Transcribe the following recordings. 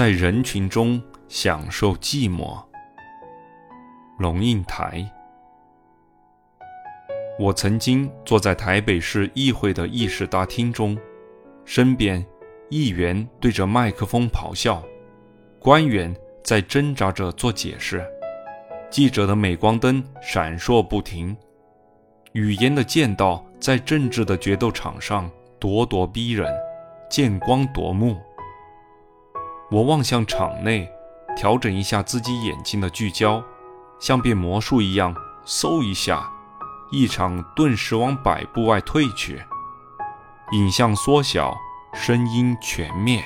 在人群中享受寂寞。龙应台。我曾经坐在台北市议会的议事大厅中，身边议员对着麦克风咆哮，官员在挣扎着做解释，记者的镁光灯闪烁不停，语言的剑道在政治的决斗场上咄咄逼人，剑光夺目。我望向场内，调整一下自己眼睛的聚焦，像变魔术一样，嗖一下。一场顿时往百步外退去，影像缩小，声音全灭。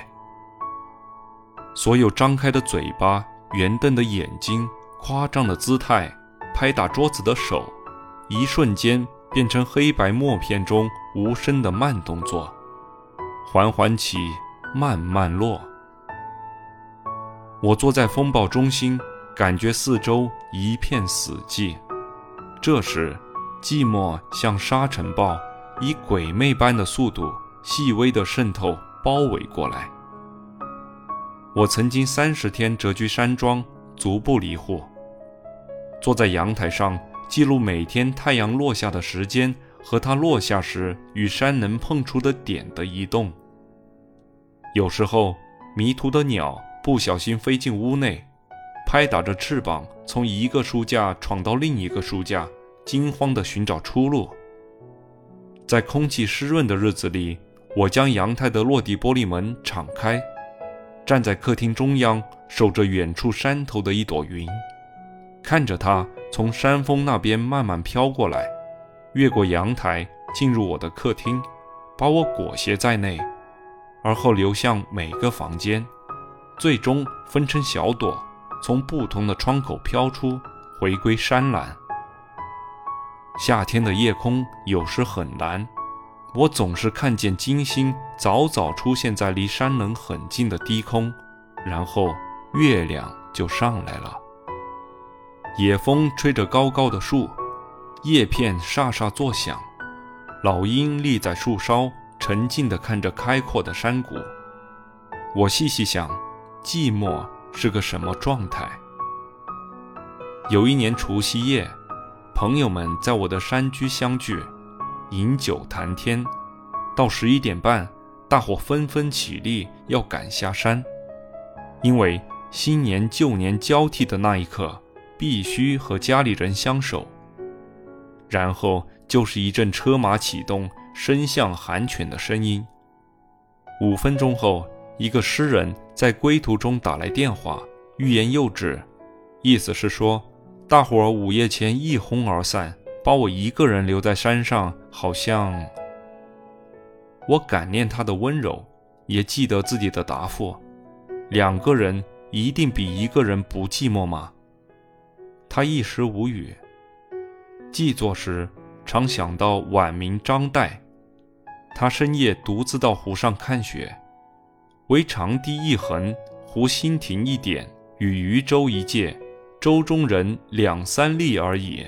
所有张开的嘴巴、圆瞪的眼睛、夸张的姿态、拍打桌子的手，一瞬间变成黑白默片中无声的慢动作，缓缓起，慢慢落。我坐在风暴中心，感觉四周一片死寂。这时。寂寞像沙尘暴，以鬼魅般的速度细微的渗透、包围过来。我曾经三十天蛰居山庄，足不离户，坐在阳台上记录每天太阳落下的时间和它落下时与山能碰触的点的移动。有时候，迷途的鸟不小心飞进屋内，拍打着翅膀从一个书架闯到另一个书架。惊慌地寻找出路。在空气湿润的日子里，我将阳台的落地玻璃门敞开，站在客厅中央，守着远处山头的一朵云，看着它从山峰那边慢慢飘过来，越过阳台进入我的客厅，把我裹挟在内，而后流向每个房间，最终分成小朵，从不同的窗口飘出，回归山岚。夏天的夜空有时很蓝，我总是看见金星早早出现在离山棱很近的低空，然后月亮就上来了。野风吹着高高的树，叶片沙沙作响。老鹰立在树梢，沉静地看着开阔的山谷。我细细想，寂寞是个什么状态？有一年除夕夜。朋友们在我的山居相聚，饮酒谈天，到十一点半，大伙纷纷起立要赶下山，因为新年旧年交替的那一刻，必须和家里人相守。然后就是一阵车马启动、声象寒犬的声音。五分钟后，一个诗人在归途中打来电话，欲言又止，意思是说。大伙儿午夜前一哄而散，把我一个人留在山上，好像……我感念他的温柔，也记得自己的答复：两个人一定比一个人不寂寞吗？他一时无语。记作时，常想到晚明张岱，他深夜独自到湖上看雪，惟长堤一横，湖心亭一点，与渔舟一芥。舟中人两三粒而已，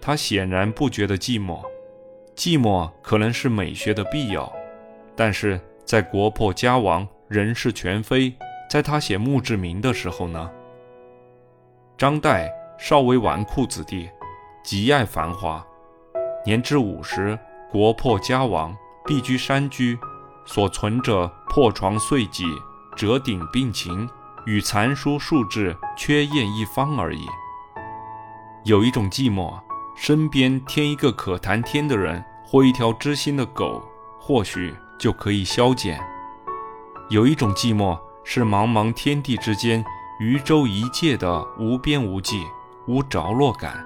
他显然不觉得寂寞。寂寞可能是美学的必要，但是在国破家亡、人事全非，在他写墓志铭的时候呢？张岱少为纨绔子弟，极爱繁华。年至五十，国破家亡，避居山居，所存者破床碎几、折顶病情。与残书数字缺页一方而已。有一种寂寞，身边添一个可谈天的人，或一条知心的狗，或许就可以消减。有一种寂寞，是茫茫天地之间，渔舟一芥的无边无际、无着落感。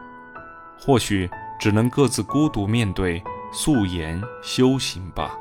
或许只能各自孤独面对，素颜修行吧。